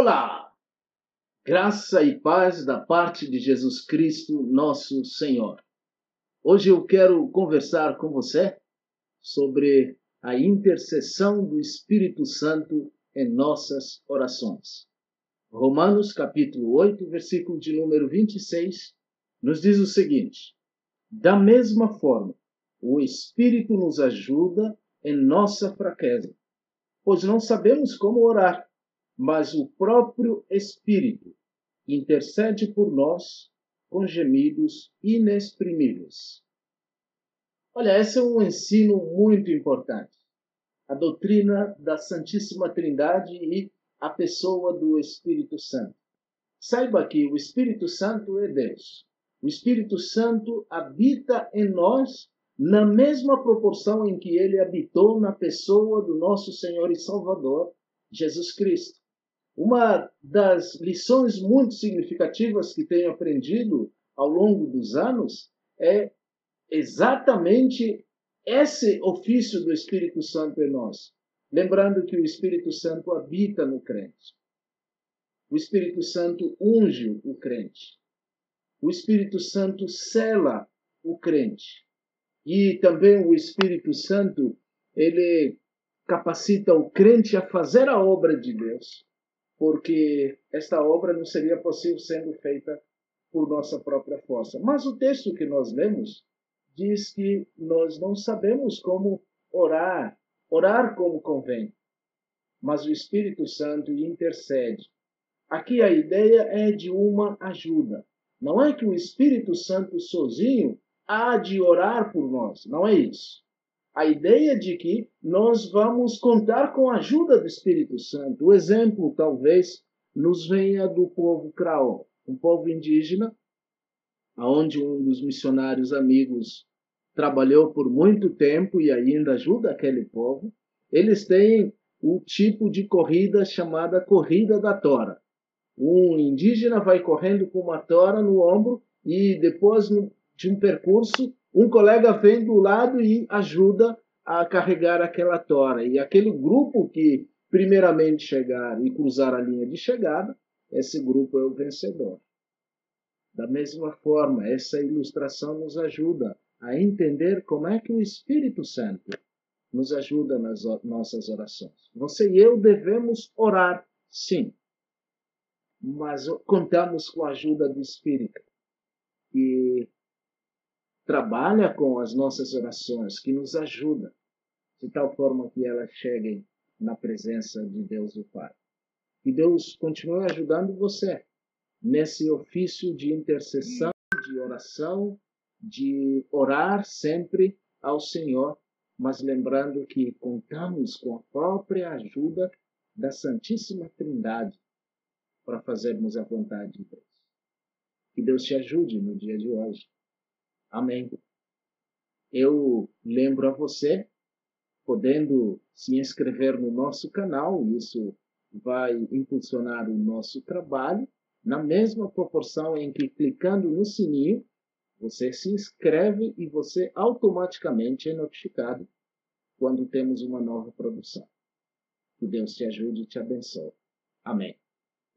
Olá! Graça e paz da parte de Jesus Cristo, nosso Senhor. Hoje eu quero conversar com você sobre a intercessão do Espírito Santo em nossas orações. Romanos capítulo 8, versículo de número 26, nos diz o seguinte: Da mesma forma, o Espírito nos ajuda em nossa fraqueza, pois não sabemos como orar, mas o próprio Espírito intercede por nós com gemidos inexprimíveis. Olha, esse é um ensino muito importante. A doutrina da Santíssima Trindade e a pessoa do Espírito Santo. Saiba que o Espírito Santo é Deus. O Espírito Santo habita em nós na mesma proporção em que ele habitou na pessoa do nosso Senhor e Salvador, Jesus Cristo. Uma das lições muito significativas que tenho aprendido ao longo dos anos é exatamente esse ofício do Espírito Santo em nós. Lembrando que o Espírito Santo habita no crente. O Espírito Santo unge o crente. O Espírito Santo cela o crente. E também o Espírito Santo, ele capacita o crente a fazer a obra de Deus, porque esta obra não seria possível sendo feita por nossa própria força. Mas o texto que nós lemos diz que nós não sabemos como orar, orar como convém. Mas o Espírito Santo intercede. Aqui a ideia é de uma ajuda. Não é que o Espírito Santo sozinho há de orar por nós. Não é isso. A ideia de que nós vamos contar com a ajuda do Espírito Santo. O exemplo, talvez, nos venha do povo Kraol, um povo indígena, onde um dos missionários amigos trabalhou por muito tempo e ainda ajuda aquele povo. Eles têm o tipo de corrida chamada corrida da tora. Um indígena vai correndo com uma tora no ombro e depois de um percurso, um colega vem do lado e ajuda a carregar aquela tora. E aquele grupo que primeiramente chegar e cruzar a linha de chegada, esse grupo é o vencedor. Da mesma forma, essa ilustração nos ajuda a entender como é que o Espírito Santo nos ajuda nas nossas orações. Você e eu devemos orar, sim, mas contamos com a ajuda do Espírito. Trabalha com as nossas orações, que nos ajuda, de tal forma que elas cheguem na presença de Deus o Pai. Que Deus continue ajudando você nesse ofício de intercessão, de oração, de orar sempre ao Senhor, mas lembrando que contamos com a própria ajuda da Santíssima Trindade para fazermos a vontade de Deus. Que Deus te ajude no dia de hoje. Amém. Eu lembro a você, podendo se inscrever no nosso canal, isso vai impulsionar o nosso trabalho, na mesma proporção em que clicando no sininho, você se inscreve e você automaticamente é notificado quando temos uma nova produção. Que Deus te ajude e te abençoe. Amém.